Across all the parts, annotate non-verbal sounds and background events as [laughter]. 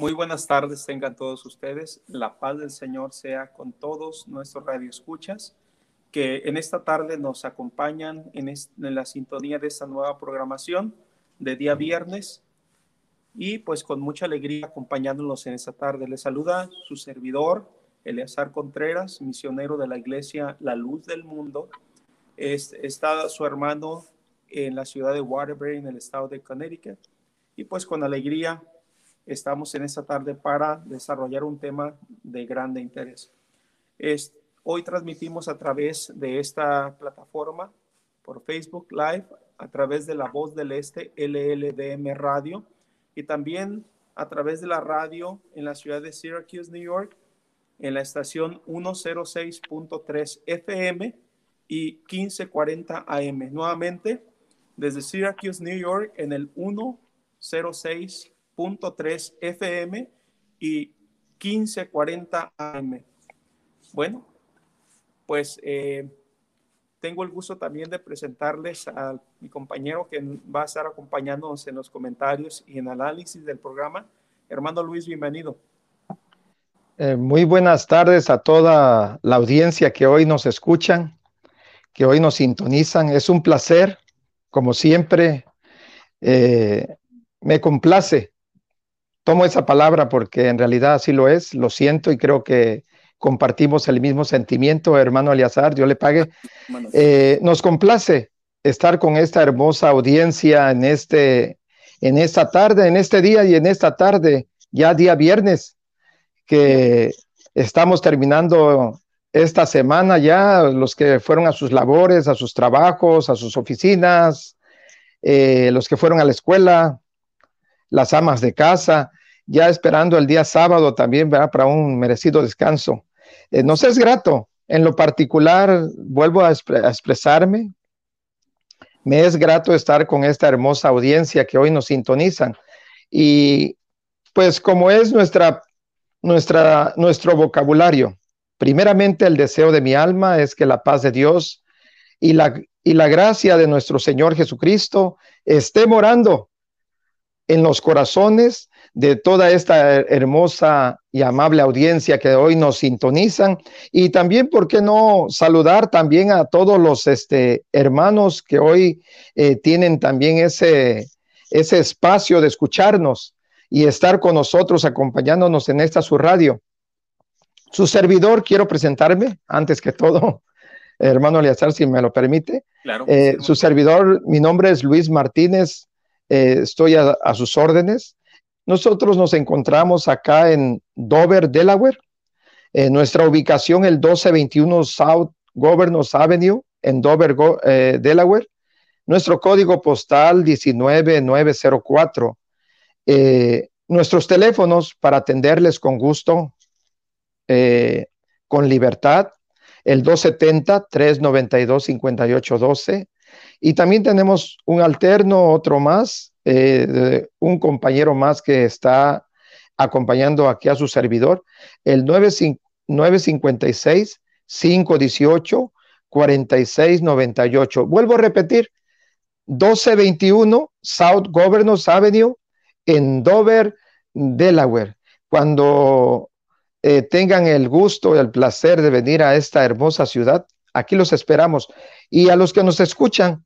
Muy buenas tardes tengan todos ustedes. La paz del Señor sea con todos nuestros radioescuchas que en esta tarde nos acompañan en, la sintonía de esta nueva programación de día viernes y pues con mucha alegría acompañándonos en esta tarde. Les saluda su servidor, Eleazar Contreras, misionero de la iglesia La Luz del Mundo. Es, está su hermano en la ciudad de Waterbury, en el estado de Connecticut. Y pues con alegría estamos en esta tarde para desarrollar un tema de grande interés. Es, hoy transmitimos a través de esta plataforma por Facebook Live, a través de la voz del Este, LLDM Radio, y también a través de la radio en la ciudad de Syracuse, New York, en la estación 106.3 FM y 1540 AM. Nuevamente, desde Syracuse, New York, en el 106 3 FM y 1540 AM. Bueno, pues eh, tengo el gusto también de presentarles a mi compañero que va a estar acompañándonos en los comentarios y en análisis del programa. Hermano Luis, bienvenido. Eh, muy buenas tardes a toda la audiencia que hoy nos escuchan, que hoy nos sintonizan. Es un placer, como siempre. Eh, me complace tomo esa palabra porque en realidad así lo es, lo siento y creo que compartimos el mismo sentimiento, hermano Aliazar, yo le pague. [laughs] Eh, nos complace estar con esta hermosa audiencia en, este, en esta tarde, en este día y en esta tarde, ya día viernes, que estamos terminando esta semana ya, los que fueron a sus labores, a sus trabajos, a sus oficinas, eh, los que fueron a la escuela, las amas de casa, ya esperando el día sábado también ¿verdad? para un merecido descanso. Eh, nos es grato, en lo particular, vuelvo a, expresarme, me es grato estar con esta hermosa audiencia que hoy nos sintonizan. Y pues como es nuestra, nuestra, nuestro vocabulario, primeramente el deseo de mi alma es que la paz de Dios y la, y la gracia de nuestro Señor Jesucristo esté morando en los corazones de toda esta hermosa y amable audiencia que hoy nos sintonizan y también, ¿por qué no saludar también a todos los este, hermanos que hoy eh, tienen también ese, ese espacio de escucharnos y estar con nosotros acompañándonos en esta su radio? Su servidor, quiero presentarme antes que todo, [laughs] hermano Eleazar, si me lo permite. Claro, eh, su servidor, mi nombre es Luis Martínez eh, estoy a, sus órdenes. Nosotros nos encontramos acá en Dover, Delaware. En nuestra ubicación, el 1221 South Governors Avenue, en Dover, eh, Delaware. Nuestro código postal 19904. Eh, nuestros teléfonos para atenderles con gusto, con libertad, el 270-392-5812 y también tenemos un alterno, otro más, eh, un compañero más que está acompañando aquí a su servidor, el 956 518 4698. Vuelvo a repetir, 1221 South Governors Avenue en Dover, Delaware. Cuando eh, tengan el gusto y el placer de venir a esta hermosa ciudad, aquí los esperamos. Y a los que nos escuchan,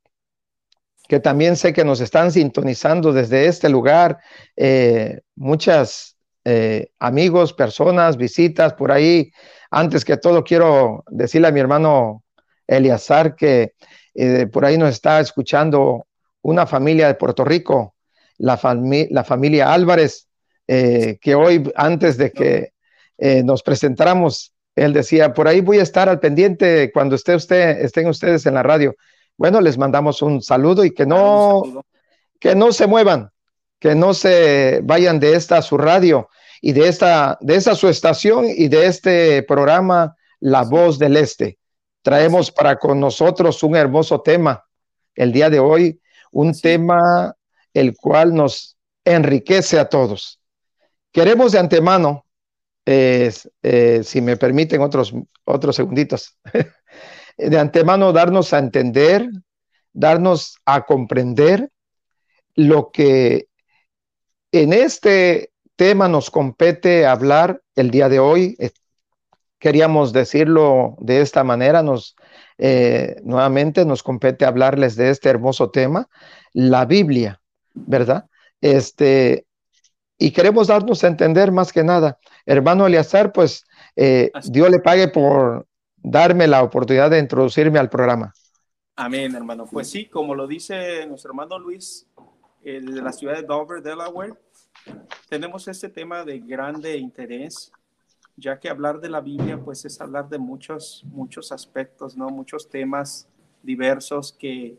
que también sé que nos están sintonizando desde este lugar, eh, muchas eh, amigos, personas, visitas por ahí. Antes que todo, quiero decirle a mi hermano Eliazar que eh, por ahí nos está escuchando una familia de Puerto Rico, la, la familia Álvarez, que hoy, antes de que nos presentáramos, él decía, por ahí voy a estar al pendiente cuando esté usted, estén ustedes en la radio. Bueno, les mandamos un saludo y que no, que no se muevan, que no se vayan de esta su radio y de esta, de esta su estación y de este programa La Voz del Este. Traemos para con nosotros un hermoso tema el día de hoy, un tema el cual nos enriquece a todos. Queremos de antemano, eh, si me permiten otros, otros segunditos, [laughs] de antemano darnos a entender, darnos a comprender lo que en este tema nos compete hablar el día de hoy. Eh, queríamos decirlo de esta manera, nos eh, nuevamente nos compete hablarles de este hermoso tema, la Biblia, ¿verdad? Este, y queremos darnos a entender más que nada. Hermano Eliazar, pues eh, Dios le pague por darme la oportunidad de introducirme al programa. Amén, hermano. Pues sí, como lo dice nuestro hermano Luis, de la ciudad de Dover, Delaware, tenemos este tema de grande interés, ya que hablar de la Biblia, pues es hablar de muchos, muchos aspectos, ¿no? Muchos temas diversos que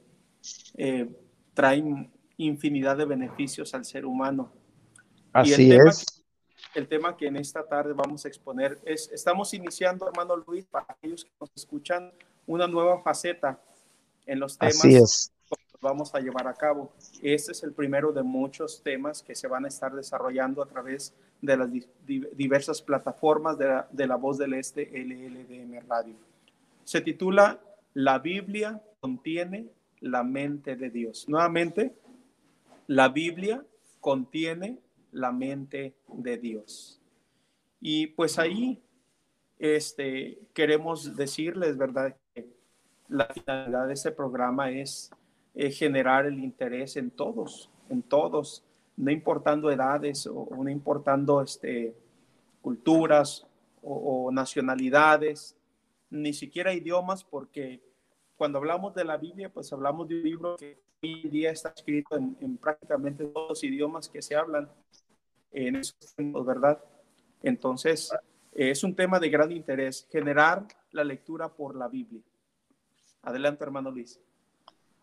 eh, traen infinidad de beneficios al ser humano. Así es. El tema que en esta tarde vamos a exponer es, estamos iniciando, hermano Luis, para aquellos que nos escuchan, una nueva faceta en los temas Así es. que vamos a llevar a cabo. Este es el primero de muchos temas que se van a estar desarrollando a través de las diversas plataformas de la, de la voz del Este LLDM Radio. Se titula La Biblia contiene la mente de Dios. Nuevamente, la Biblia contiene la mente de Dios. Y pues ahí este, queremos decirles, ¿verdad? Que la finalidad de este programa es eh, generar el interés en todos, en todos, no importando edades o, no importando este, culturas o, nacionalidades, ni siquiera idiomas, porque cuando hablamos de la Biblia, pues hablamos de un libro que hoy en día está escrito en, prácticamente todos los idiomas que se hablan en esos tiempos, ¿verdad? Entonces, es un tema de gran interés, generar la lectura por la Biblia. Adelante, hermano Luis.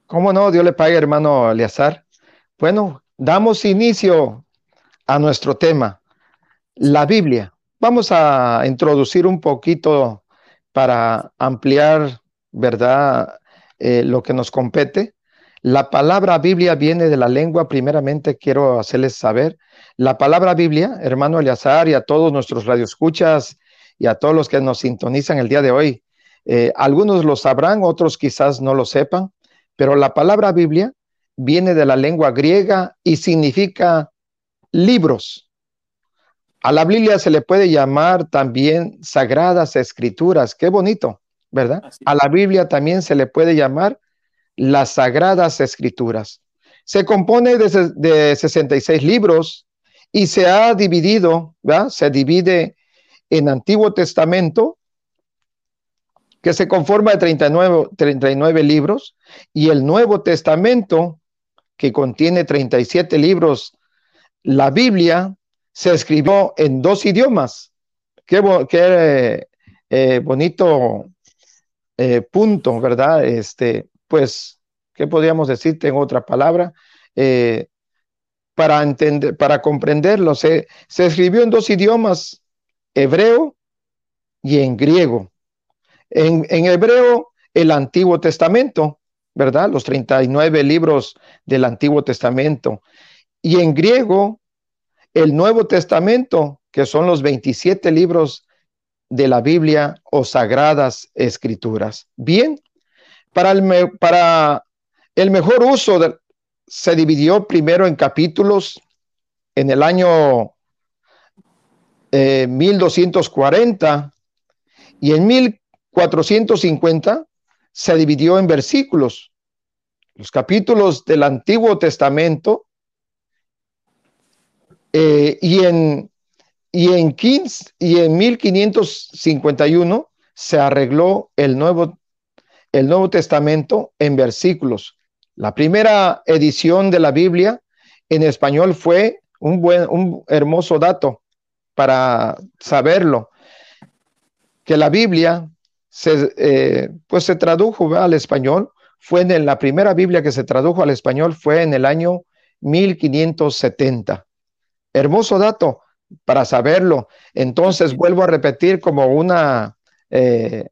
¿Cómo no? Dios le pague, hermano Eleazar. Bueno, damos inicio a nuestro tema, la Biblia. Vamos a introducir un poquito para ampliar, ¿verdad? Eh, lo que nos compete. La palabra Biblia viene de la lengua, primeramente quiero hacerles saber, la palabra Biblia, hermano Eleazar y a todos nuestros radioescuchas y a todos los que nos sintonizan el día de hoy, eh, algunos lo sabrán, otros quizás no lo sepan, pero la palabra Biblia viene de la lengua griega y significa libros. A la Biblia se le puede llamar también sagradas escrituras. Qué bonito, ¿verdad? A la Biblia también se le puede llamar las Sagradas Escrituras. Se compone de, 66 libros y se ha dividido, se divide en Antiguo Testamento, que se conforma de 39, 39 libros, y el Nuevo Testamento, que contiene 37 libros. La Biblia se escribió en dos idiomas. Qué, qué eh, bonito eh, punto, ¿verdad? Este, pues, ¿qué podríamos decirte en otra palabra? Eh, para entender, para comprenderlo, se, se escribió en dos idiomas, hebreo y en griego. En, en, hebreo, el Antiguo Testamento, ¿verdad? Los 39 libros del Antiguo Testamento. Y en griego, el Nuevo Testamento, que son los 27 libros de la Biblia o Sagradas Escrituras. Bien, para el, para el mejor uso se dividió primero en capítulos en el año 1240 eh, y en 1450 se dividió en versículos. Los capítulos del Antiguo Testamento eh, y, en, y, en 15, y en 1551 se arregló el Nuevo el Nuevo Testamento en versículos. La primera edición de la Biblia en español fue un buen, un hermoso dato para saberlo, que la Biblia se, eh, pues se tradujo al español, fue en la primera Biblia que se tradujo al español fue en el año 1570. Hermoso dato para saberlo. Entonces vuelvo a repetir como una eh,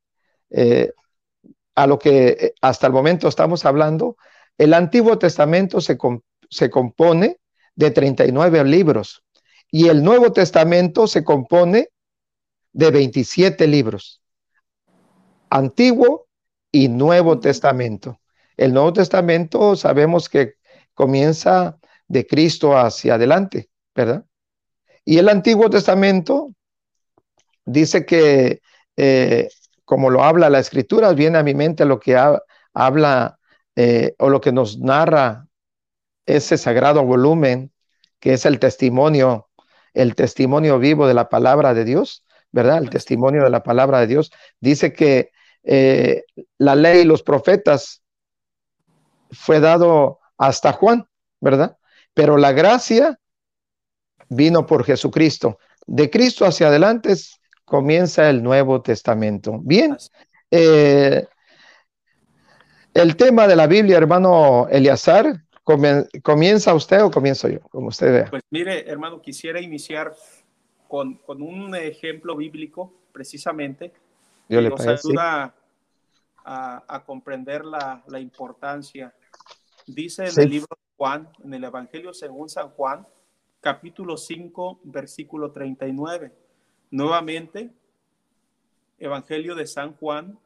eh, a lo que eh, hasta el momento estamos hablando, el Antiguo Testamento se, se compone de 39 libros y el Nuevo Testamento se compone de 27 libros. Antiguo y Nuevo Testamento. El Nuevo Testamento sabemos que comienza de Cristo hacia adelante, ¿verdad? Y el Antiguo Testamento dice que, eh, como lo habla la escritura, viene a mi mente lo que habla eh, o lo que nos narra ese sagrado volumen, que es el testimonio, el testimonio vivo de la palabra de Dios, ¿verdad? El testimonio de la palabra de Dios. Dice que eh, la ley y los profetas fue dado hasta Juan, ¿verdad? Pero la gracia vino por Jesucristo. De Cristo hacia adelante comienza el Nuevo Testamento. Bien, eh, el tema de la Biblia, hermano Eleazar, ¿comienza usted o comienzo yo? Como usted vea. Pues mire, hermano, quisiera iniciar con, con un ejemplo bíblico, precisamente, que nos ayuda a, a, comprender la, la, importancia. Dice en el libro de Juan, en el Evangelio según San Juan, capítulo 5, versículo 39. Nuevamente, Evangelio de San Juan,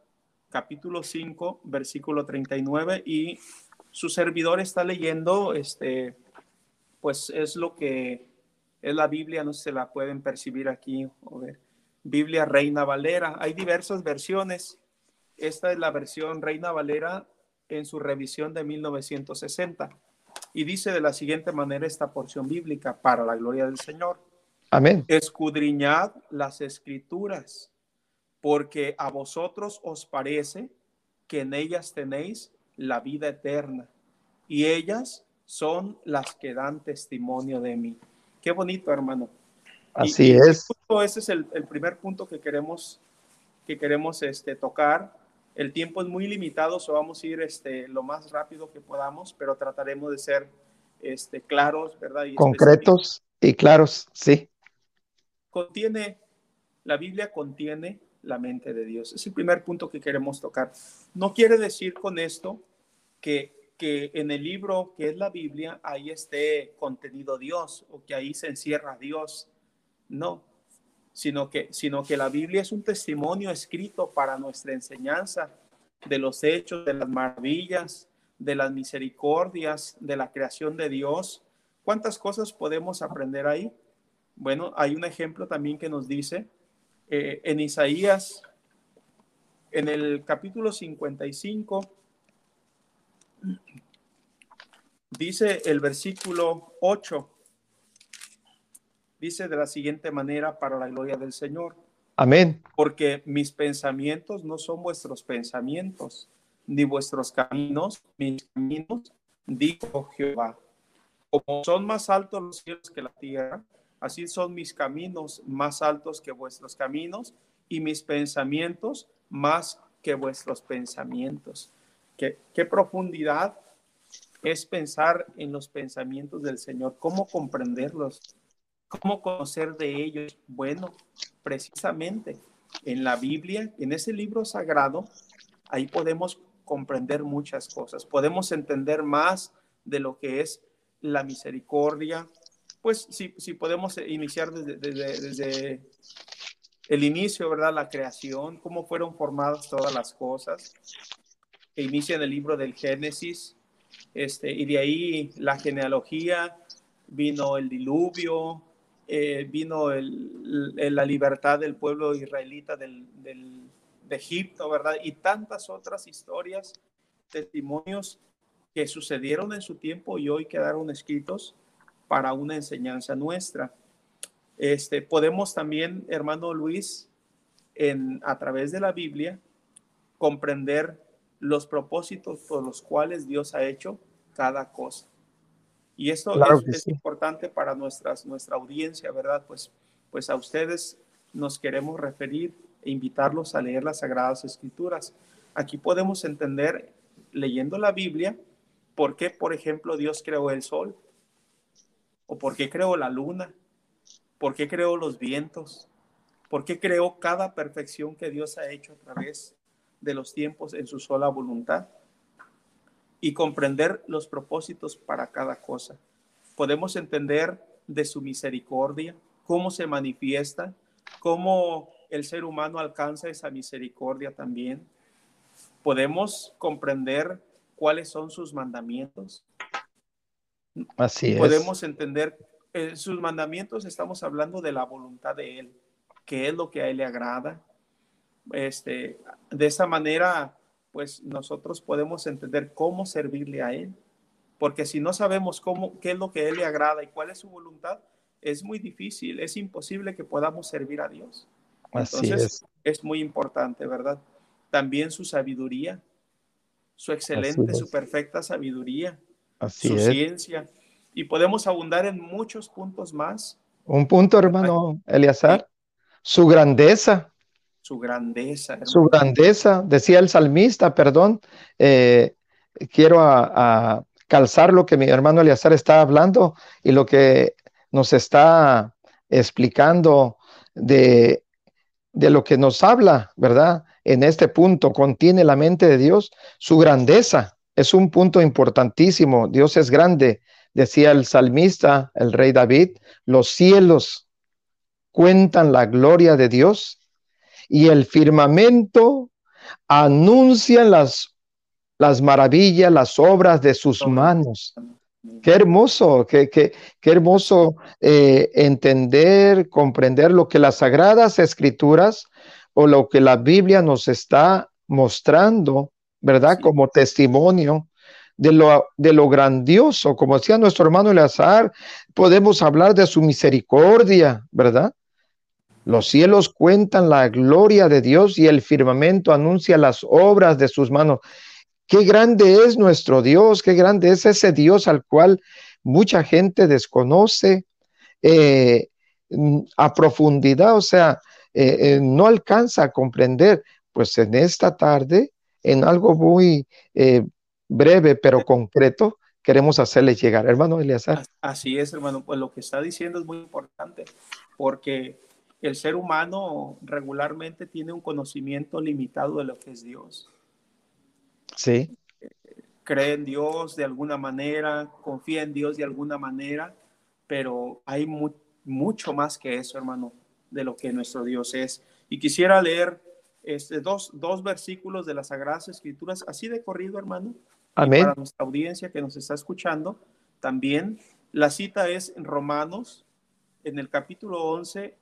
capítulo 5, versículo 39, y su servidor está leyendo, este, pues es lo que es la Biblia, no se la pueden percibir aquí, Biblia Reina Valera. Hay diversas versiones. Esta es la versión Reina Valera en su revisión de 1960. Y dice de la siguiente manera esta porción bíblica para la gloria del Señor. Amén. Escudriñad las escrituras porque a vosotros os parece que en ellas tenéis la vida eterna, y ellas son las que dan testimonio de mí. Qué bonito, hermano. Así es. ese es el, primer punto que queremos, que queremos este, tocar. El tiempo es muy limitado, so vamos a ir este, lo más rápido que podamos, pero trataremos de ser este, claros, ¿verdad? Concretos y claros, sí. Contiene, la Biblia contiene la mente de Dios. Es el primer punto que queremos tocar. No quiere decir con esto que, que en el libro que es la Biblia ahí esté contenido Dios o que ahí se encierra Dios. No, sino que, sino que la Biblia es un testimonio escrito para nuestra enseñanza de los hechos, de las maravillas, de las misericordias, de la creación de Dios. ¿Cuántas cosas podemos aprender ahí? Bueno, hay un ejemplo también que nos dice eh, en Isaías, en el capítulo 55, dice el versículo 8, dice de la siguiente manera para la gloria del Señor. Amén. Porque mis pensamientos no son vuestros pensamientos, ni vuestros caminos, mis caminos, dijo Jehová. Como son más altos los cielos que la tierra, Así son mis caminos más altos que vuestros caminos y mis pensamientos más que vuestros pensamientos. ¿Qué, profundidad es pensar en los pensamientos del Señor? ¿Cómo comprenderlos? ¿Cómo conocer de ellos? Bueno, precisamente en la Biblia, en ese libro sagrado, ahí podemos comprender muchas cosas. Podemos entender más de lo que es la misericordia, pues si, si podemos iniciar desde, desde, el inicio, ¿verdad? La creación, cómo fueron formadas todas las cosas, que inicia en el libro del Génesis, este, y de ahí la genealogía, vino el diluvio, eh, vino el, la libertad del pueblo israelita del, del, de Egipto, ¿verdad? Y tantas otras historias, testimonios que sucedieron en su tiempo y hoy quedaron escritos para una enseñanza nuestra. Este, podemos también, hermano Luis, en, a través de la Biblia, comprender los propósitos por los cuales Dios ha hecho cada cosa. Y esto es, importante para nuestras, nuestra audiencia, ¿verdad? Pues, pues a ustedes nos queremos referir e invitarlos a leer las Sagradas Escrituras. Aquí podemos entender, leyendo la Biblia, por qué, por ejemplo, Dios creó el sol, ¿O por qué creo la luna? ¿Por qué creo los vientos? ¿Por qué creo cada perfección que Dios ha hecho a través de los tiempos en su sola voluntad? Y comprender los propósitos para cada cosa. Podemos entender de su misericordia, cómo se manifiesta, cómo el ser humano alcanza esa misericordia también. Podemos comprender cuáles son sus mandamientos, Así Podemos entender en sus mandamientos estamos hablando de la voluntad de Él, qué es lo que a Él le agrada. Este, de esa manera, pues nosotros podemos entender cómo servirle a Él. Porque si no sabemos cómo, qué es lo que a Él le agrada y cuál es su voluntad, es muy difícil, es imposible que podamos servir a Dios. Entonces, es. muy importante, ¿verdad? También su sabiduría, su excelente, su perfecta sabiduría, su ciencia. Y podemos abundar en muchos puntos más. Un punto, hermano Eleazar, su grandeza. Su grandeza. Su grandeza, decía el salmista, perdón, eh, quiero a, calzar lo que mi hermano Eleazar está hablando y lo que nos está explicando de, de lo que nos habla, ¿verdad? En este punto contiene la mente de Dios, su grandeza. Es un punto importantísimo. Dios es grande, decía el salmista, el rey David. Los cielos cuentan la gloria de Dios y el firmamento anuncia las, las maravillas, las obras de sus manos. Qué hermoso, qué, qué, qué hermoso eh, entender, comprender lo que las sagradas escrituras o lo que la Biblia nos está mostrando, ¿verdad? Como testimonio de lo, de lo grandioso, como decía nuestro hermano Eleazar, podemos hablar de su misericordia, ¿verdad? Los cielos cuentan la gloria de Dios y el firmamento anuncia las obras de sus manos. Qué grande es nuestro Dios, qué grande es ese Dios al cual mucha gente desconoce eh, a profundidad, o sea, eh, eh, no alcanza a comprender. Pues en esta tarde, en algo muy breve pero concreto, queremos hacerle llegar. Hermano Eliazar. Así es, hermano. Pues lo que está diciendo es muy importante porque el ser humano regularmente tiene un conocimiento limitado de lo que es Dios. Sí. Cree en Dios de alguna manera, confía en Dios de alguna manera, pero hay mucho más que eso, hermano, de lo que nuestro Dios es. Y quisiera leer este, dos, dos versículos de las Sagradas Escrituras, así de corrido, hermano. Amén. para nuestra audiencia que nos está escuchando, también la cita es en Romanos, en el capítulo 11,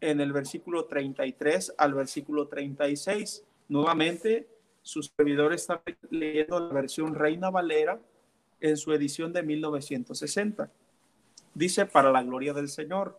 en el versículo 33 al versículo 36. Nuevamente, su servidor está leyendo la versión Reina Valera en su edición de 1960. Dice, para la gloria del Señor.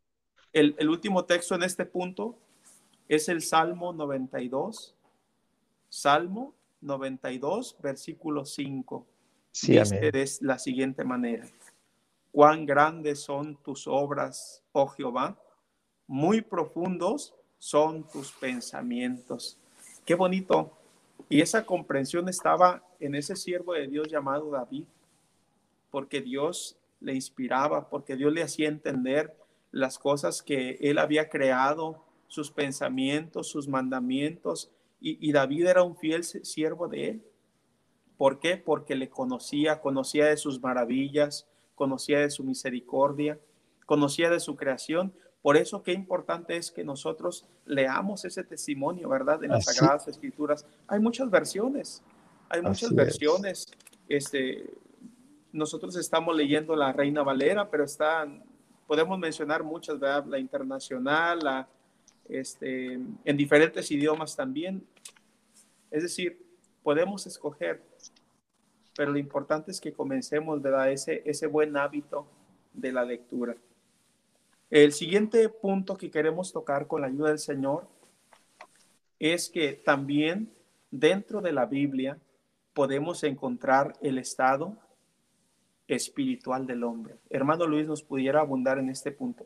el, último texto en este punto es el Salmo 92. Salmo 92, versículo 5. Sí, dice de la siguiente manera. Cuán grandes son tus obras, oh Jehová, muy profundos son tus pensamientos. Qué bonito y esa comprensión estaba en ese siervo de Dios llamado David, porque Dios le inspiraba, porque Dios le hacía entender las cosas que él había creado, sus pensamientos, sus mandamientos, y, David era un fiel siervo de él. ¿Por qué? Porque le conocía, conocía de sus maravillas, conocía de su misericordia, conocía de su creación, por eso qué importante es que nosotros leamos ese testimonio, ¿verdad? En las Sagradas Escrituras. Hay muchas versiones, hay muchas versiones. Este, nosotros estamos leyendo la Reina Valera, pero están, podemos mencionar muchas, ¿verdad? La internacional, la, este, en diferentes idiomas también. Es decir, podemos escoger, pero lo importante es que comencemos, ¿verdad? Ese, ese buen hábito de la lectura. El siguiente punto que queremos tocar con la ayuda del Señor es que también dentro de la Biblia podemos encontrar el estado espiritual del hombre. Hermano Luis, ¿nos pudiera abundar en este punto?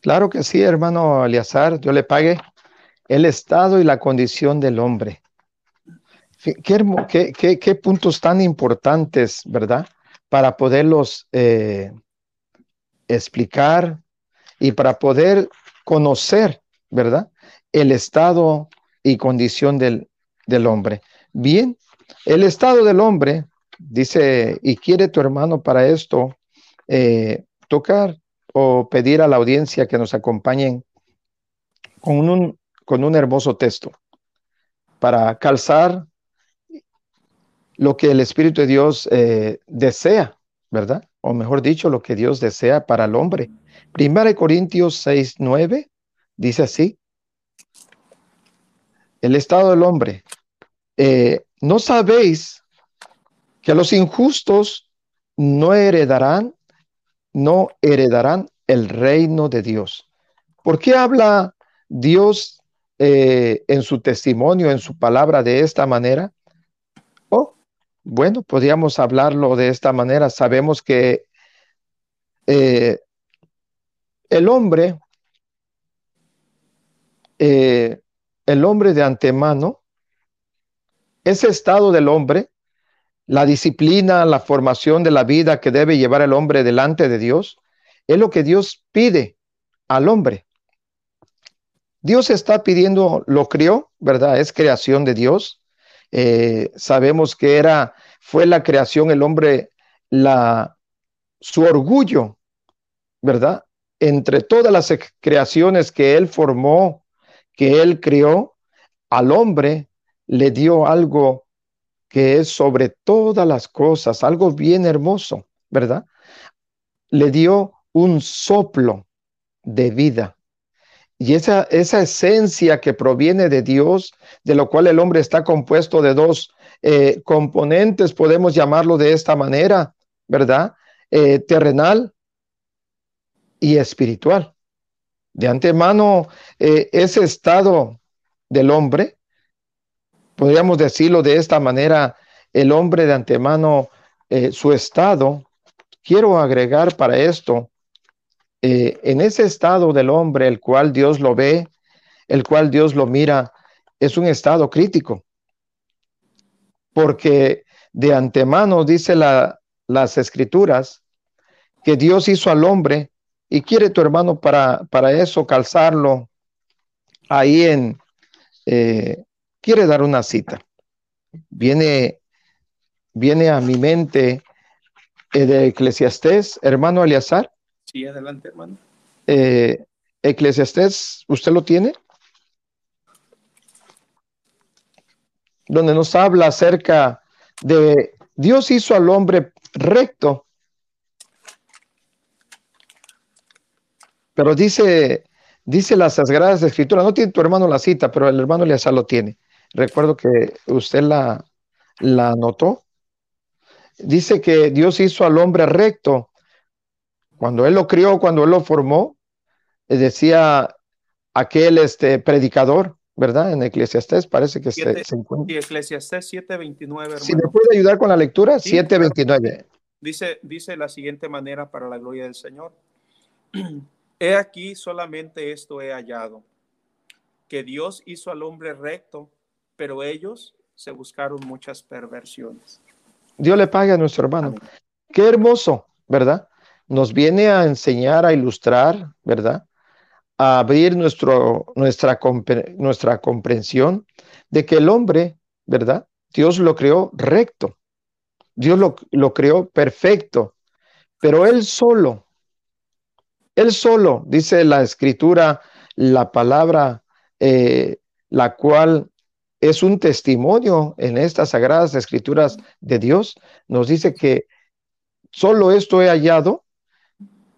Claro que sí, hermano Aliazar, yo le pague el estado y la condición del hombre. Qué, qué, puntos tan importantes, ¿verdad? Para poderlos eh, explicar y para poder conocer, ¿verdad? El estado y condición del, del hombre. Bien, el estado del hombre, dice, y quiere tu hermano para esto, eh, tocar o pedir a la audiencia que nos acompañen con un, con un hermoso texto para calzar lo que el Espíritu de Dios eh, desea, ¿verdad? O mejor dicho, lo que Dios desea para el hombre. Primera de Corintios 6, 9 dice así, el estado del hombre. Eh, ¿No sabéis que los injustos no heredarán, no heredarán el reino de Dios? ¿Por qué habla Dios eh, en su testimonio, en su palabra de esta manera? Oh, bueno, podríamos hablarlo de esta manera. Sabemos que eh, el hombre, el hombre de antemano, ese estado del hombre, la disciplina, la formación de la vida que debe llevar el hombre delante de Dios, es lo que Dios pide al hombre. Dios está pidiendo, lo crió, ¿verdad? Es creación de Dios. Eh, sabemos que era, fue la creación, el hombre, la, su orgullo, ¿verdad? Entre todas las creaciones que él formó, que él crió, al hombre le dio algo que es sobre todas las cosas, algo bien hermoso, ¿verdad? Le dio un soplo de vida. Y esa, esa esencia que proviene de Dios, de lo cual el hombre está compuesto de dos eh, componentes, podemos llamarlo de esta manera, ¿verdad? Eh, terrenal y espiritual. De antemano, eh, ese estado del hombre, podríamos decirlo de esta manera, el hombre de antemano, eh, su estado, quiero agregar para esto, eh, en ese estado del hombre, el cual Dios lo ve, el cual Dios lo mira, es un estado crítico. Porque de antemano dice la, las escrituras que Dios hizo al hombre y quiere tu hermano para, para eso calzarlo ahí en, eh, quiere dar una cita. Viene, viene a mi mente el de Eclesiastés, hermano Aliazar. Sí, adelante, hermano. Eh, Eclesiastés, ¿usted lo tiene? Donde nos habla acerca de Dios hizo al hombre recto Pero dice, dice las Sagradas Escrituras, no tiene tu hermano la cita, pero el hermano Eleazar lo tiene. Recuerdo que usted la, la anotó. Dice que Dios hizo al hombre recto. Cuando él lo crió, cuando él lo formó, eh, decía aquel este predicador, ¿verdad? En Eclesiastés parece que se, se, encuentra. Eclesiastés 7:29. Si me puede ayudar con la lectura, sí, 7:29. Dice, dice la siguiente manera para la gloria del Señor. [clears throat] He aquí solamente esto he hallado, que Dios hizo al hombre recto, pero ellos se buscaron muchas perversiones. Dios le pague a nuestro hermano. Amén. Qué hermoso, ¿verdad? Nos viene a enseñar, a ilustrar, ¿verdad? A abrir nuestro, nuestra, nuestra comprensión de que el hombre, ¿verdad? Dios lo creó recto. Dios lo, lo creó perfecto, pero él solo él solo, dice la escritura, la palabra, eh, la cual es un testimonio en estas sagradas escrituras de Dios, nos dice que solo esto he hallado,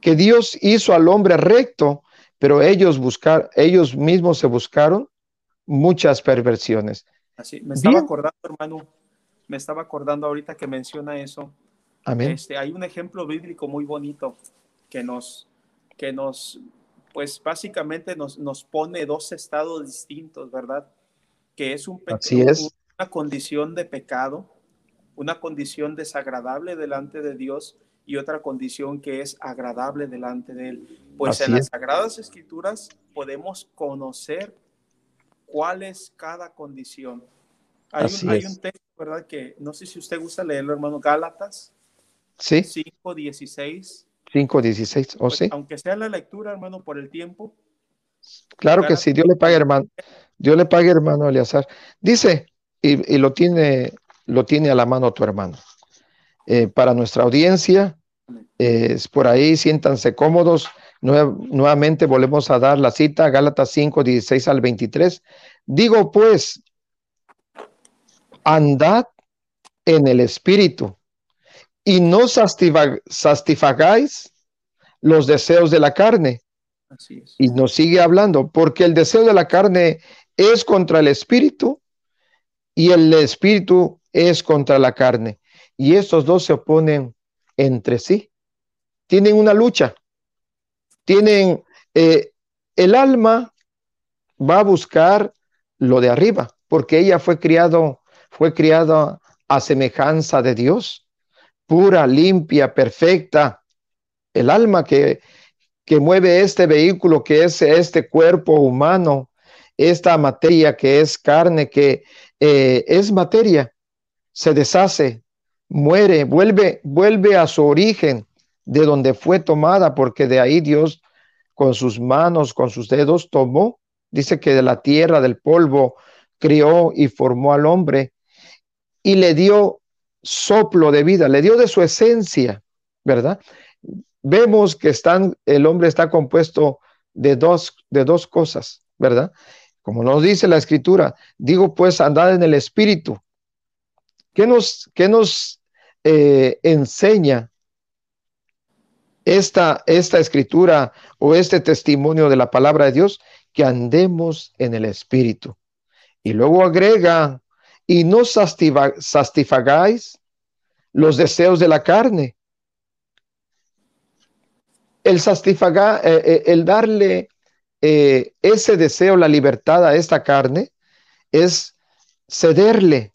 que Dios hizo al hombre recto, pero ellos buscar, ellos mismos se buscaron muchas perversiones. Así, me estaba Bien. acordando, hermano, me estaba acordando ahorita que menciona eso. Amén. Este, hay un ejemplo bíblico muy bonito que nos, que nos, pues básicamente nos, nos pone dos estados distintos, ¿verdad? Que es, un Así es. una condición de pecado, una condición desagradable delante de Dios y otra condición que es agradable delante de Él. Pues Así en las es. Sagradas Escrituras podemos conocer cuál es cada condición. Hay, un, hay un texto, ¿verdad? Que no sé si usted gusta leerlo, hermano, Gálatas Sí, 5, 16 5.16, ¿o Pues, sí? Aunque sea la lectura, hermano, por el tiempo. Claro que sí, Dios le pague, hermano. Dios le pague, hermano Eleazar. Dice, y, y lo tiene, lo tiene a la mano tu hermano. Eh, para nuestra audiencia, eh, es por ahí, siéntanse cómodos. Nue- nuevamente volvemos a dar la cita, Gálatas 5, 16 al 23. Digo pues, andad en el espíritu y no satisfagáis los deseos de la carne. Así es. Y nos sigue hablando, porque el deseo de la carne es contra el espíritu y el espíritu es contra la carne. Y estos dos se oponen entre sí. Tienen una lucha. Tienen, eh, el alma va a buscar lo de arriba, porque ella fue criado, fue criada a semejanza de Dios, pura, limpia, perfecta. El alma que, que mueve este vehículo, que es este cuerpo humano, esta materia que es carne, que eh, es materia, se deshace, muere, vuelve, vuelve a su origen, de donde fue tomada, porque de ahí Dios con sus manos, con sus dedos tomó, dice que de la tierra, del polvo, crió y formó al hombre y le dio soplo de vida, le dio de su esencia, ¿verdad? Vemos que están, el hombre está compuesto de dos, de dos cosas, ¿verdad? Como nos dice la escritura, digo pues andad en el espíritu. ¿Qué nos, qué nos eh, enseña esta, esta escritura o este testimonio de la palabra de Dios? Que andemos en el espíritu. Y luego agrega, y no satisfagáis los deseos de la carne. El satisfaga, eh, eh, el darle eh, ese deseo, la libertad a esta carne, es cederle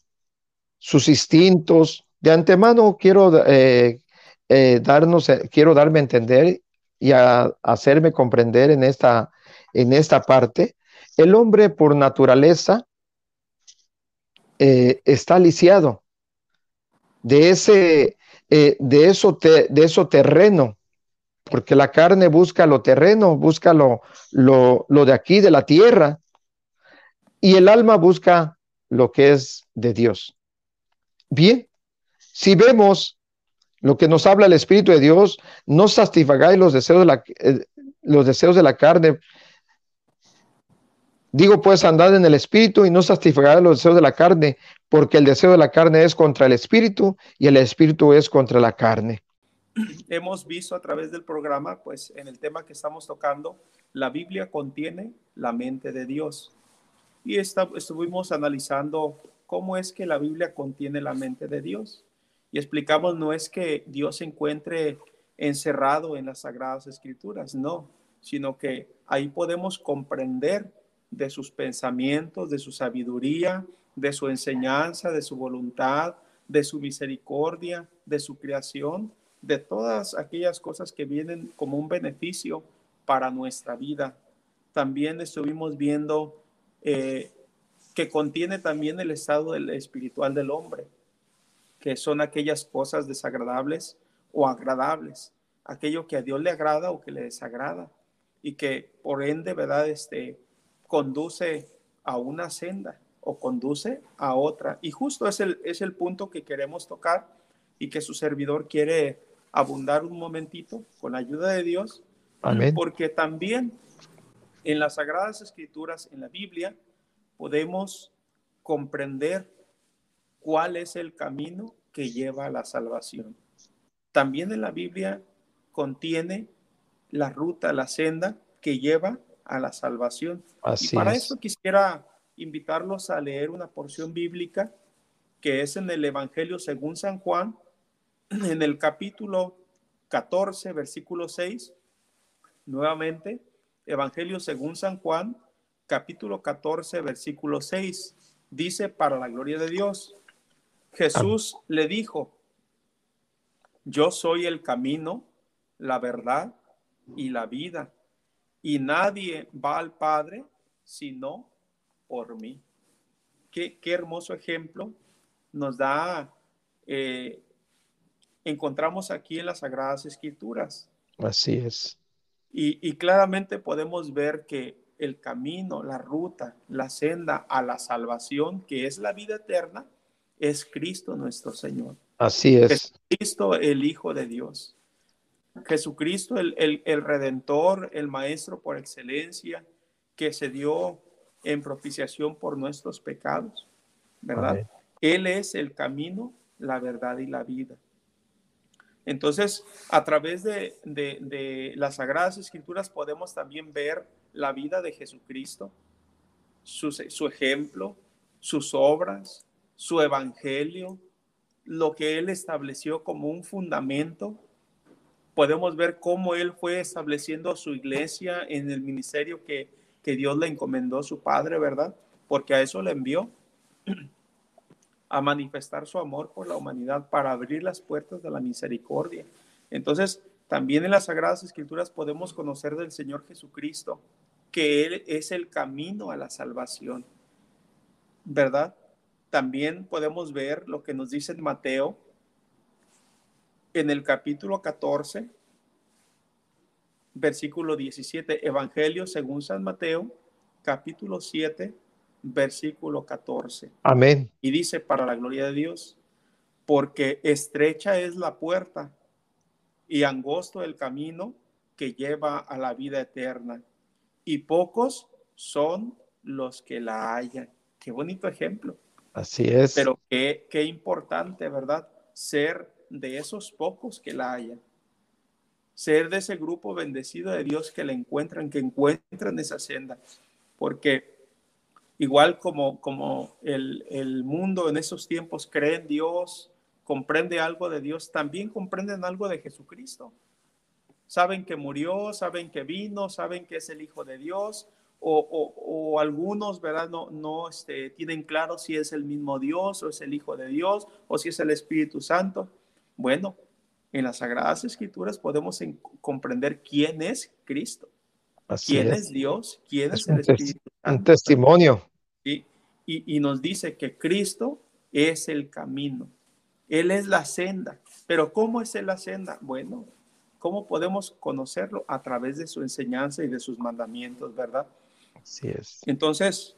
sus instintos. De antemano quiero eh, eh, darnos, quiero darme a entender y a, hacerme comprender en esta, en esta parte. El hombre por naturaleza está lisiado de ese, de, eso de eso terreno, porque la carne busca lo terreno, busca lo, lo, de aquí, de la tierra, y el alma busca lo que es de Dios. Bien, si vemos lo que nos habla el Espíritu de Dios, no satisfagáis los deseos de la, eh, los deseos de la carne. Digo pues, andad en el Espíritu y no satisfagáis los deseos de la carne, porque el deseo de la carne es contra el Espíritu y el Espíritu es contra la carne. [clears throat] Hemos visto a través del programa, pues en el tema que estamos tocando, la Biblia contiene la mente de Dios. Y esta- estuvimos analizando cómo es que la Biblia contiene la mente de Dios. Y explicamos, no es que Dios se encuentre encerrado en las sagradas escrituras, no, sino que ahí podemos comprender de sus pensamientos, de su sabiduría, de su enseñanza, de su voluntad, de su misericordia, de su creación, de todas aquellas cosas que vienen como un beneficio para nuestra vida. También estuvimos viendo eh, que contiene también el estado del espiritual del hombre, que son aquellas cosas desagradables o agradables, aquello que a Dios le agrada o que le desagrada, y que por ende, ¿verdad? Este, conduce a una senda o conduce a otra. Y justo es el, es el punto que queremos tocar y que su servidor quiere abundar un momentito con la ayuda de Dios, Amén. porque también en las Sagradas Escrituras, en la Biblia, podemos comprender cuál es el camino que lleva a la salvación. También en la Biblia contiene la ruta, la senda que lleva a la salvación. Así y para es. eso quisiera invitarlos a leer una porción bíblica que es en el Evangelio según San Juan, [clears throat] en el capítulo 14, versículo 6. Nuevamente, Evangelio según San Juan, capítulo 14, versículo 6. Dice, para la gloria de Dios, Jesús le dijo, yo soy el camino, la verdad y la vida, y nadie va al Padre sino por mí. Qué, qué hermoso ejemplo nos da, eh, encontramos aquí en las Sagradas Escrituras. Así es. Y, claramente podemos ver que el camino, la ruta, la senda a la salvación, que es la vida eterna, es Cristo nuestro Señor. Así es. Cristo el Hijo de Dios. Jesucristo el, el, Redentor, el Maestro por excelencia, que se dio en propiciación por nuestros pecados, ¿verdad? Él es el camino, la verdad y la vida. Entonces, a través de, las Sagradas Escrituras podemos también ver la vida de Jesucristo, su, su ejemplo, sus obras, su evangelio, lo que él estableció como un fundamento. Podemos ver cómo él fue estableciendo su iglesia en el ministerio que, que Dios le encomendó a su padre, ¿verdad? Porque a eso le envió a manifestar su amor por la humanidad, para abrir las puertas de la misericordia. Entonces, también en las Sagradas Escrituras podemos conocer del Señor Jesucristo que Él es el camino a la salvación, ¿verdad? También podemos ver lo que nos dice en Mateo en el capítulo 14, versículo 17, Evangelio según San Mateo, capítulo 7, versículo 14. Amén. Y dice, para la gloria de Dios, porque estrecha es la puerta y angosto el camino que lleva a la vida eterna, y pocos son los que la hallan. Qué bonito ejemplo. Así es. Pero qué, qué importante, ¿verdad? Ser de esos pocos que la hayan. Ser de ese grupo bendecido de Dios que la encuentran, que encuentran esa senda. Porque igual como, como el, mundo en esos tiempos cree en Dios, comprende algo de Dios, también comprenden algo de Jesucristo. Saben que murió, saben que vino, saben que es el Hijo de Dios, o, algunos, ¿verdad? No, no este, tienen claro si es el mismo Dios o es el Hijo de Dios o si es el Espíritu Santo. Bueno, en las Sagradas Escrituras podemos comprender quién es Cristo. ¿Quién es. Dios? ¿Quién es, el Espíritu Santo? Un testimonio. Y, y nos dice que Cristo es el camino. Él es la senda. Pero ¿cómo es la senda? Bueno, ¿cómo podemos conocerlo? A través de su enseñanza y de sus mandamientos, ¿verdad? Así es. Entonces,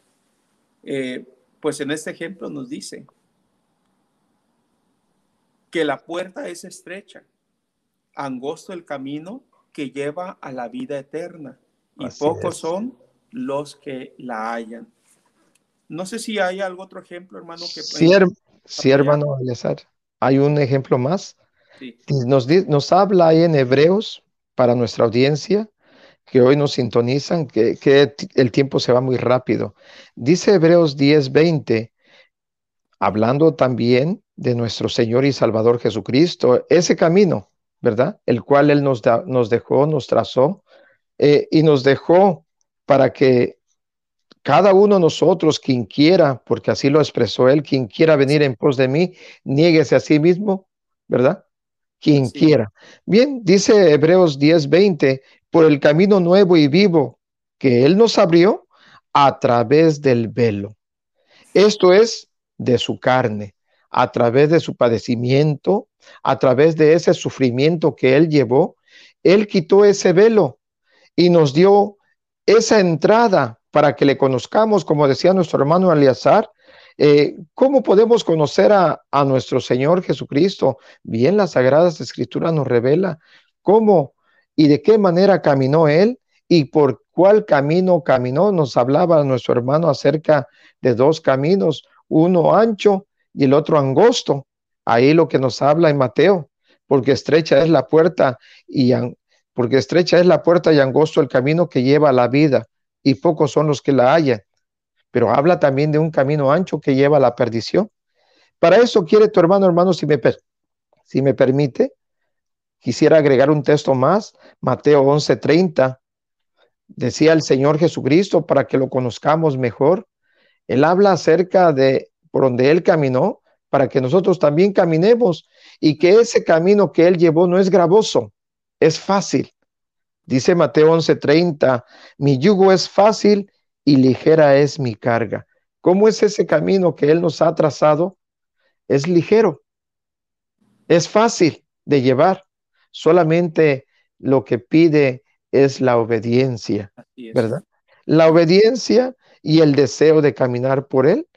eh, pues en este ejemplo nos dice que la puerta es estrecha, angosto el camino que lleva a la vida eterna y pocos son los que la hallan. No sé si hay algún otro ejemplo, hermano. Que sí, hermano Hay un ejemplo más. Nos, nos habla ahí en Hebreos para nuestra audiencia que hoy nos sintonizan, que, que el tiempo se va muy rápido. Dice Hebreos 10:20, hablando también de nuestro Señor y Salvador Jesucristo, ese camino, ¿verdad? El cual Él nos, da, nos dejó, nos trazó eh, y nos dejó para que cada uno de nosotros, quien quiera, porque así lo expresó él, quien quiera venir en pos de mí, niéguese a sí mismo, ¿verdad? Quien quiera. Bien, dice Hebreos 10:20, por el camino nuevo y vivo que él nos abrió a través del velo. Esto es de su carne, a través de su padecimiento, a través de ese sufrimiento que él llevó, él quitó ese velo y nos dio esa entrada para que le conozcamos, como decía nuestro hermano Aliazar. Eh, ¿Cómo podemos conocer a, a, nuestro Señor Jesucristo? Bien, las Sagradas Escrituras nos revela cómo y de qué manera caminó Él y por cuál camino caminó. Nos hablaba nuestro hermano acerca de dos caminos, uno ancho y el otro angosto. Ahí lo que nos habla en Mateo, porque estrecha es la puerta y, porque estrecha es la puerta y angosto el camino que lleva a la vida, y pocos son los que la hallan. Pero habla también de un camino ancho que lleva a la perdición. Para eso quiere tu hermano, hermano, si me, si me permite, quisiera agregar un texto más, Mateo 11:30. Decía el Señor Jesucristo para que lo conozcamos mejor. Él habla acerca de por donde Él caminó, para que nosotros también caminemos y que ese camino que Él llevó no es gravoso, es fácil. Dice Mateo 11:30, mi yugo es fácil y ligera es mi carga. ¿Cómo es ese camino que Él nos ha trazado? Es ligero, es fácil de llevar. Solamente lo que pide es la obediencia, ¿verdad? La obediencia y el deseo de caminar por Él,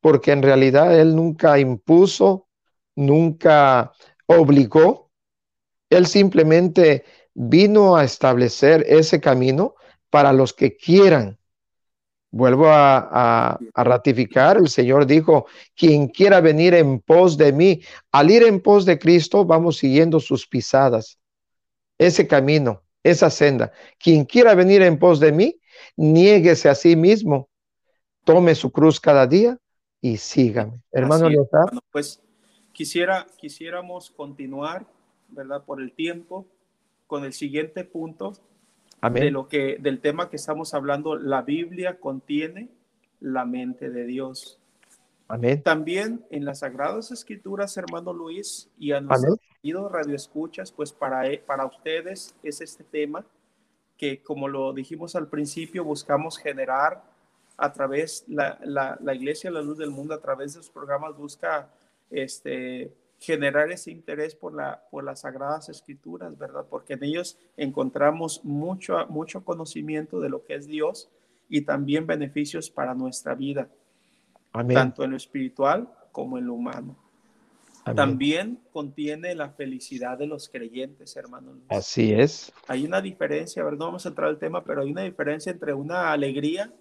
porque en realidad Él nunca impuso, nunca obligó, Él simplemente vino a establecer ese camino para los que quieran. Vuelvo a, ratificar, el Señor dijo, quien quiera venir en pos de mí, al ir en pos de Cristo, vamos siguiendo sus pisadas, ese camino, esa senda. Quien quiera venir en pos de mí, niéguese a sí mismo, tome su cruz cada día y sígame. Hermano pues quisiera, quisiéramos continuar, ¿verdad? Por el tiempo, con el siguiente punto de lo que, del tema que estamos hablando. La Biblia contiene la mente de Dios. Amén. También en las Sagradas Escrituras, hermano Luis, y a nuestros radio escuchas, pues para, para ustedes es este tema que como lo dijimos al principio, buscamos generar a través, la, la, la Iglesia La Luz del Mundo, a través de sus programas, busca este, generar ese interés por, la, por las Sagradas Escrituras, ¿verdad? Porque en ellos encontramos mucho, mucho conocimiento de lo que es Dios y también beneficios para nuestra vida, tanto en lo espiritual como en lo humano. También contiene la felicidad de los creyentes, hermanos. Así es. Hay una diferencia, a ver, no vamos a entrar al tema, pero hay una diferencia entre una alegría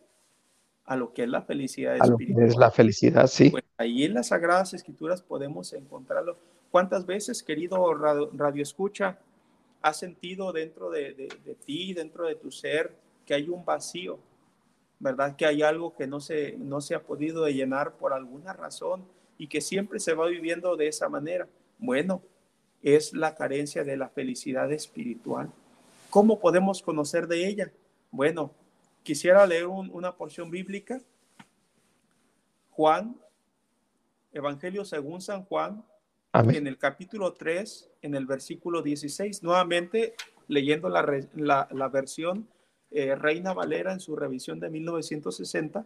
a lo que es la felicidad a Lo que es la felicidad, sí. Pues ahí en las Sagradas Escrituras podemos encontrarlo. ¿Cuántas veces, querido radio, escucha, has sentido dentro de, de, de, ti, dentro de tu ser, que hay un vacío? ¿Verdad? Que hay algo que no se, no se ha podido llenar por alguna razón y que siempre se va viviendo de esa manera. Bueno, es la carencia de la felicidad espiritual. ¿Cómo podemos conocer de ella? Bueno, quisiera leer una porción bíblica. Juan, Evangelio según San Juan, en el capítulo 3, en el versículo 16, nuevamente leyendo la, la, versión eh, Reina Valera en su revisión de 1960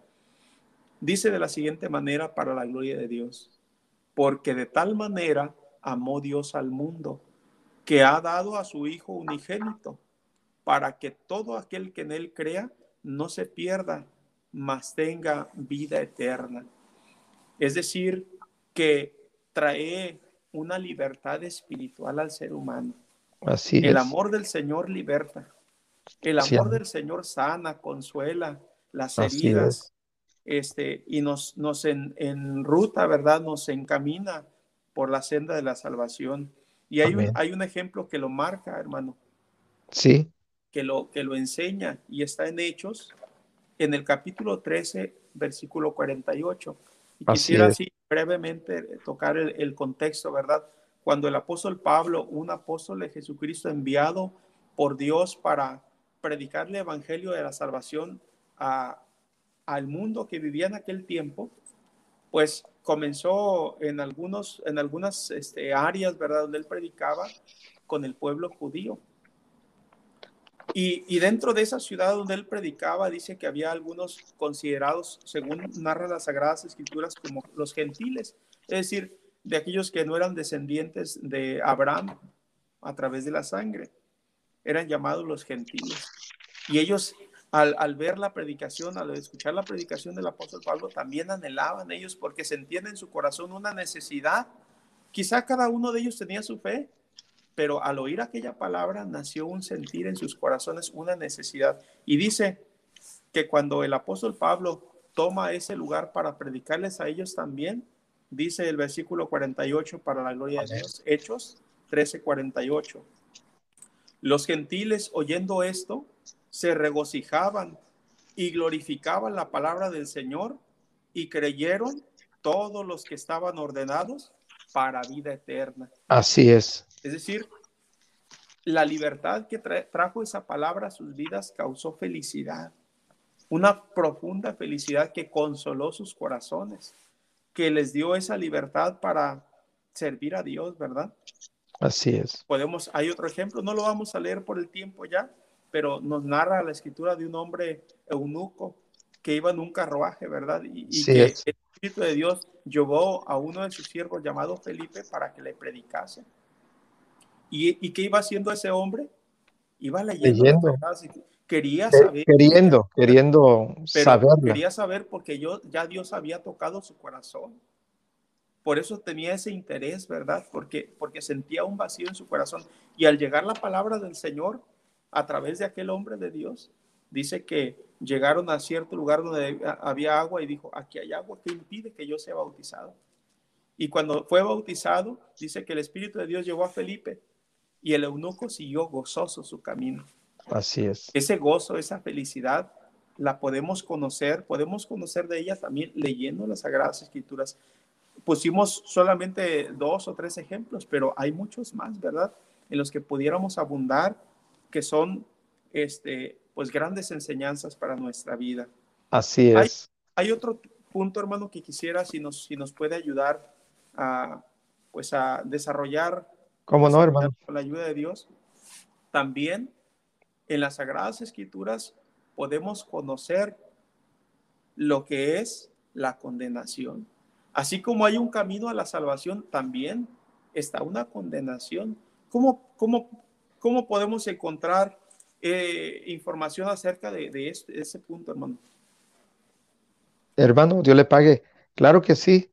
Dice de la siguiente manera para la gloria de Dios, porque de tal manera amó Dios al mundo, que ha dado a su Hijo unigénito, para que todo aquel que en él crea no se pierda, mas tenga vida eterna. Es decir, que trae una libertad espiritual al ser humano. Así el amor del Señor liberta. El amor del Señor sana, consuela las heridas, este, y nos, nos en, en, ruta, ¿verdad? Nos encamina por la senda de la salvación. Y hay un, hay un ejemplo que lo marca, hermano. Sí. Que lo, que lo enseña y está en Hechos, en el capítulo 13, versículo 48. Y quisiera así brevemente tocar el, el contexto, ¿verdad? Cuando el apóstol Pablo, un apóstol de Jesucristo enviado por Dios para predicarle el evangelio de la salvación a, al mundo que vivía en aquel tiempo, pues comenzó en, algunos, en algunas este, áreas, ¿verdad?, donde él predicaba con el pueblo judío. Y, dentro de esa ciudad donde él predicaba, dice que había algunos considerados, según narra las Sagradas Escrituras, como los gentiles, es decir, de aquellos que no eran descendientes de Abraham a través de la sangre, eran llamados los gentiles. Y ellos al, ver la predicación, al escuchar la predicación del apóstol Pablo, también anhelaban ellos porque sentían en su corazón una necesidad. Quizá cada uno de ellos tenía su fe, pero al oír aquella palabra nació un sentir en sus corazones, una necesidad. Y dice que cuando el apóstol Pablo toma ese lugar para predicarles a ellos también, dice el versículo 48 para la gloria de Dios, Hechos 13:48. Los gentiles oyendo esto se regocijaban y glorificaban la palabra del Señor y creyeron todos los que estaban ordenados para vida eterna. Así es. Es decir, la libertad que trajo esa palabra a sus vidas causó felicidad, una profunda felicidad que consoló sus corazones, que les dio esa libertad para servir a Dios, ¿verdad? Así es. Podemos, hay otro ejemplo, no lo vamos a leer por el tiempo ya, pero nos narra la escritura de un hombre eunuco que iba en un carruaje, ¿verdad? Y, que el Espíritu de Dios llevó a uno de sus siervos llamado Felipe para que le predicase. ¿Y, qué iba haciendo ese hombre? iba leyendo, leyendo. quería saber. Queriendo, queriendo saber. Quería saber porque yo ya Dios había tocado su corazón. Por eso tenía ese interés, ¿verdad? Porque, porque sentía un vacío en su corazón. Y al llegar la palabra del Señor a través de aquel hombre de Dios, dice que llegaron a cierto lugar donde había agua y dijo, aquí hay agua que impide que yo sea bautizado. Y cuando fue bautizado, dice que el Espíritu de Dios llegó a Felipe y el eunuco siguió gozoso su camino. Así es. Ese gozo, esa felicidad, la podemos conocer, podemos conocer de ella también leyendo las Sagradas Escrituras pusimos solamente dos o tres ejemplos, pero hay muchos más, ¿verdad? En los que pudiéramos abundar, que son, este, pues, grandes enseñanzas para nuestra vida. Así es. Hay, otro punto, hermano, que quisiera, si nos, si nos puede ayudar a, pues, a desarrollar. ¿Cómo no, hermano? Con la ayuda de Dios. También en las Sagradas Escrituras podemos conocer lo que es la condenación. Así como hay un camino a la salvación, también está una condenación. ¿Cómo, cómo, cómo podemos encontrar eh, información acerca de, este, ese punto, hermano? Hermano, Dios le pague. Claro que sí.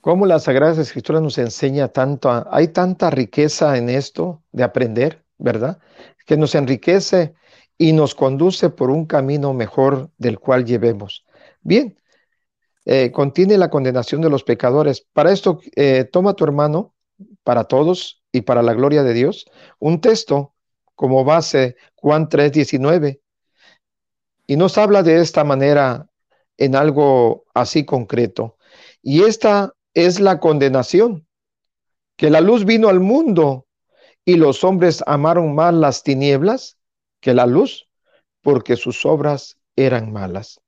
Cómo las Sagradas Escrituras nos enseña tanto, hay tanta riqueza en esto de aprender, ¿verdad? Que nos enriquece y nos conduce por un camino mejor del cual llevemos. Bien, eh, contiene la condenación de los pecadores. Para esto, eh, toma tu hermano, para todos y para la gloria de Dios, un texto como base, Juan 3:19, y nos habla de esta manera en algo así concreto. Y esta es la condenación, que la luz vino al mundo y los hombres amaron más las tinieblas que la luz, porque sus obras eran malas.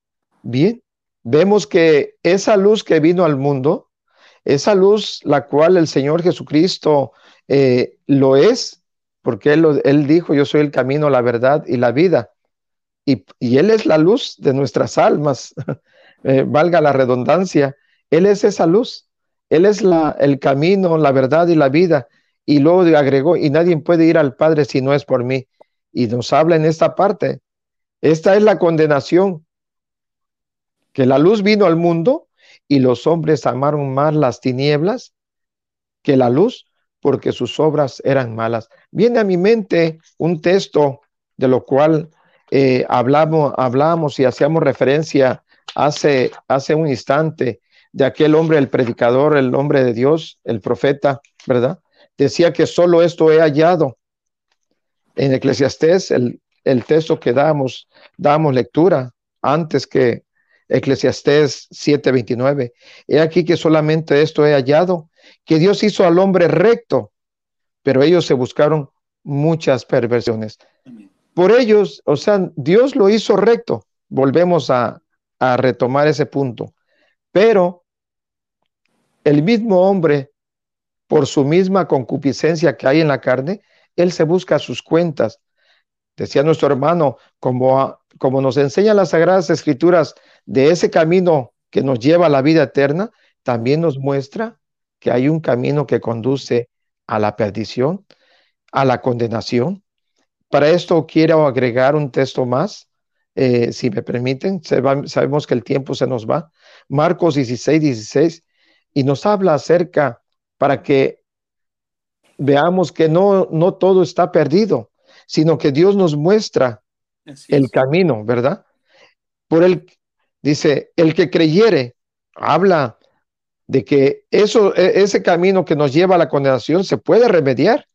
Bien, vemos que esa luz que vino al mundo, esa luz la cual el Señor Jesucristo eh, lo es, porque él, dijo, yo soy el camino, la verdad y la vida. Y, Él es la luz de nuestras almas, [laughs] eh, valga la redundancia. Él es esa luz. Él es la, el camino, la verdad y la vida. Y luego agregó, y nadie puede ir al Padre si no es por mí. Y nos habla en esta parte. Esta es la condenación que la luz vino al mundo y los hombres amaron más las tinieblas que la luz porque sus obras eran malas. Viene a mi mente un texto de lo cual eh, hablamos, hablamos y hacíamos referencia hace, hace un instante de aquel hombre, el predicador, el hombre de Dios, el profeta, ¿verdad? Decía que solo esto he hallado. En Eclesiastés, el, texto que damos, damos lectura antes que Eclesiastés 7:29. He aquí que solamente esto he hallado, que Dios hizo al hombre recto, pero ellos se buscaron muchas perversiones. Por ellos, o sea, Dios lo hizo recto. Volvemos a retomar ese punto. Pero el mismo hombre, por su misma concupiscencia que hay en la carne, él se busca sus cuentas. Decía nuestro hermano, como, como nos enseñan las Sagradas Escrituras, de ese camino que nos lleva a la vida eterna, también nos muestra que hay un camino que conduce a la perdición, a la condenación. Para esto quiero agregar un texto más, eh, si me permiten. sabemos que el tiempo se nos va. Marcos 16, 16, y nos habla acerca para que veamos que no, no todo está perdido, sino que Dios nos muestra el camino, ¿verdad? Por el Dice, el que creyere, habla de que eso, e, ese camino que nos lleva a la condenación se puede remediar,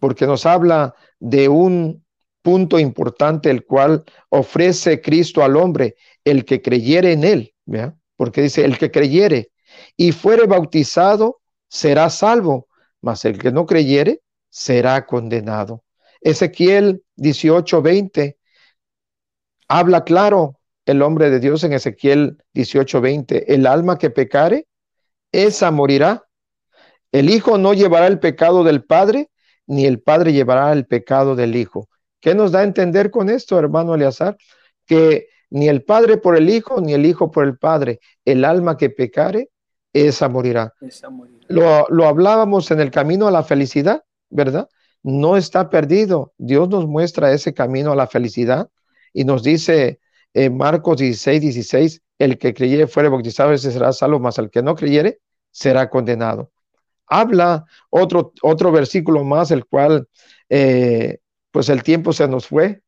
porque nos habla de un punto importante el cual ofrece Cristo al hombre, el que creyere en él, porque dice, el que creyere y fuere bautizado será salvo, mas el que no creyere será condenado. Ezequiel 18:20 habla claro el hombre de Dios en Ezequiel 18:20, el alma que pecare, esa morirá. El hijo no llevará el pecado del padre, ni el padre llevará el pecado del hijo. ¿Qué nos da a entender con esto, hermano Eleazar? Que ni el padre por el hijo, ni el hijo por el padre. El alma que pecare, esa morirá. Lo, lo hablábamos en el camino a la felicidad, ¿verdad? no está perdido. Dios nos muestra ese camino a la felicidad y nos dice en Marcos 16, 16, el que creyere fuere bautizado, ese será salvo, mas el que no creyere será condenado. Habla otro, otro versículo más, el cual, eh, pues el tiempo se nos fue,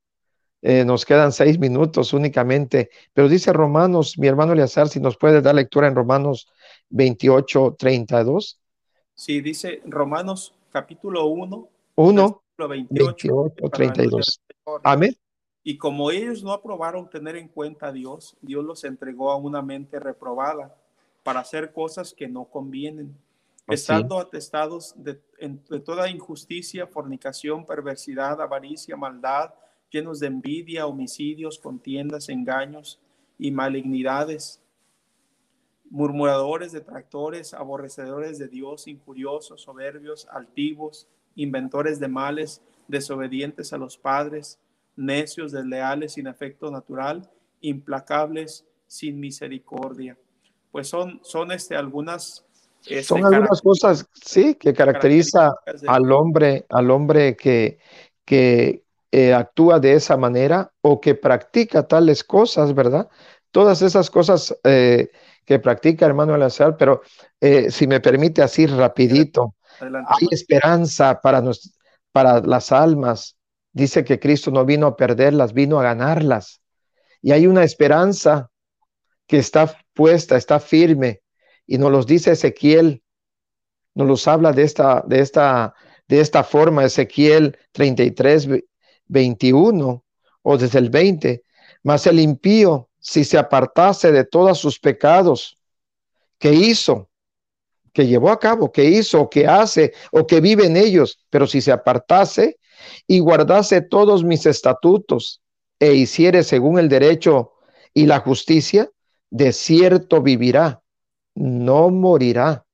eh, nos quedan seis minutos únicamente, pero dice Romanos, mi hermano Eleazar, si nos puede dar lectura en Romanos 28, 32. Sí, dice Romanos capítulo 1, 1, 28, 32. Amén. Y como ellos no aprobaron tener en cuenta a Dios, Dios los entregó a una mente reprobada para hacer cosas que no convienen, estando atestados de, de toda injusticia, fornicación, perversidad, avaricia, maldad, llenos de envidia, homicidios, contiendas, engaños y malignidades, murmuradores, detractores, aborrecedores de Dios, injuriosos, soberbios, altivos, inventores de males, desobedientes a los padres, necios, desleales, sin afecto natural, implacables, sin misericordia. Pues son, son este, algunas... Este, son algunas cosas, sí, que caracteriza al hombre, al hombre que, que eh, actúa de esa manera o que practica tales cosas, ¿verdad? Todas esas cosas eh, que practica hermano Alazar, pero eh, si me permite así rapidito, hay esperanza para, nos, para las almas. Dice que Cristo no vino a perderlas, vino a ganarlas. Y hay una esperanza que está puesta, está firme. Y nos los dice Ezequiel, nos los habla de esta, de esta, de esta forma, Ezequiel 33, 21 o desde el 20. Mas el impío, si se apartase de todos sus pecados que hizo, que llevó a cabo, que hizo, que hace o que vive en ellos, pero si se apartase y guardase todos mis estatutos e hiciere según el derecho y la justicia, de cierto vivirá, no morirá.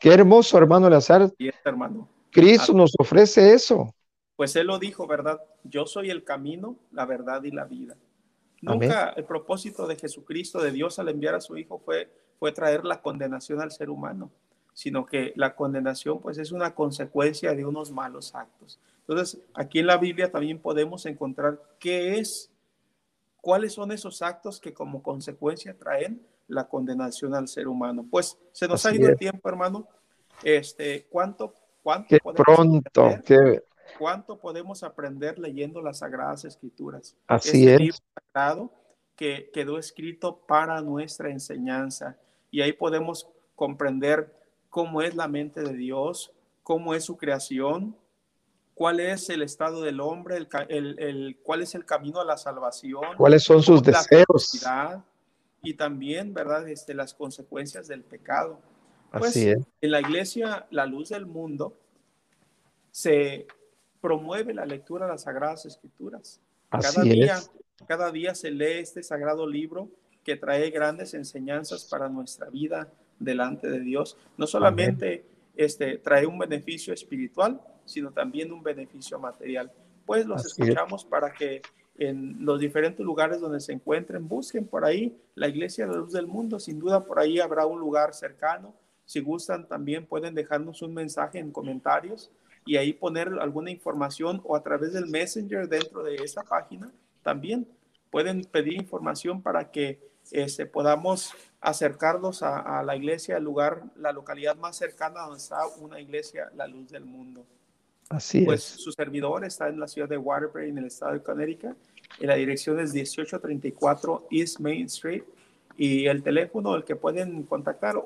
Qué hermoso, hermano Eleazar. hermano. Cristo nos ofrece eso. Pues él lo dijo, ¿verdad? Yo soy el camino, la verdad y la vida. Nunca el propósito de Jesucristo, de Dios al enviar a su Hijo, fue, fue traer la condenación al ser humano sino que la condenación pues es una consecuencia de unos malos actos. Entonces, aquí en la Biblia también podemos encontrar qué es, cuáles son esos actos que como consecuencia traen la condenación al ser humano. Pues se nos ha ido el tiempo, hermano. Este, ¿cuánto, cuánto pronto, aprender, cuánto podemos aprender leyendo las Sagradas Escrituras? Así este es. Libro sagrado que quedó escrito para nuestra enseñanza y ahí podemos comprender cómo es la mente de Dios, cómo es su creación, cuál es el estado del hombre, el, cuál es el camino a la salvación, cuáles son sus deseos y también, ¿verdad?, este, las consecuencias del pecado. Pues, Así es. En la iglesia, la luz del mundo, se promueve la lectura de las Sagradas Escrituras. cada día, cada día se lee este sagrado libro que trae grandes enseñanzas para nuestra vida delante de Dios. No solamente este, trae un beneficio espiritual, sino también un beneficio material. Pues los escuchamos para que en los diferentes lugares donde se encuentren, busquen por ahí la Iglesia de la Luz del Mundo. Sin duda por ahí habrá un lugar cercano. Si gustan, también pueden dejarnos un mensaje en comentarios y ahí poner alguna información o a través del Messenger dentro de esta página también pueden pedir información para que este, podamos acercarnos a, la iglesia, el lugar, la localidad más cercana donde está una iglesia, la luz del mundo. Así pues es. su servidor está en la ciudad de Waterbury, en el estado de Connecticut, y la dirección es 1834 East Main Street, y el teléfono, el que pueden contactar,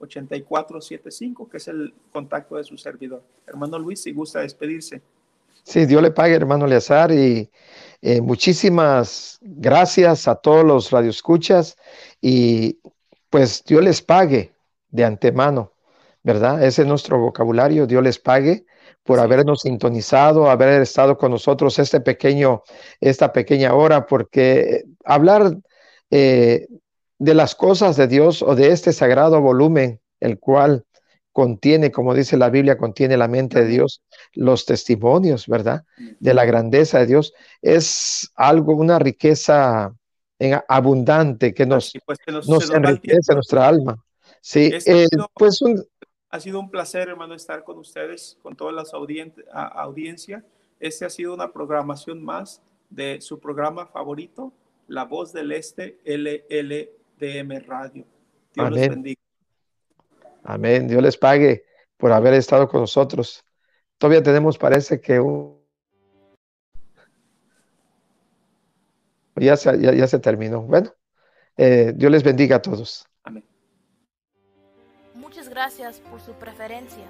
831-269-8475, que es el contacto de su servidor. Hermano Luis, si gusta despedirse. Sí, Dios le pague, hermano Leazar, y eh, muchísimas gracias a todos los radioescuchas y pues Dios les pague de antemano, ¿verdad? Ese es nuestro vocabulario, Dios les pague por habernos sintonizado, haber estado con nosotros este pequeño, esta pequeña hora, porque hablar eh, de las cosas de Dios o de este sagrado volumen, el cual contiene, como dice la Biblia, contiene la mente de Dios, los testimonios, ¿verdad? De la grandeza de Dios. Es algo, una riqueza abundante que nos, pues, nos, enriquece nuestra alma. Sí, eh, pues Ha sido un placer, hermano, estar con ustedes, con toda la audiencia. Este ha sido una programación más de su programa favorito, La Voz del Este, LLDM Radio. Dios Amén. les bendiga. Amén. Dios les pague por haber estado con nosotros. Todavía tenemos, parece que un... ya, se, ya, ya se terminó. Bueno, eh, Dios les bendiga a todos. Amén. Muchas gracias por su preferencia.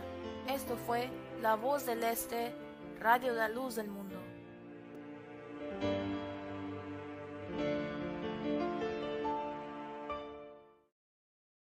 Esto fue La Voz del Este, Radio de la Luz del Mundo.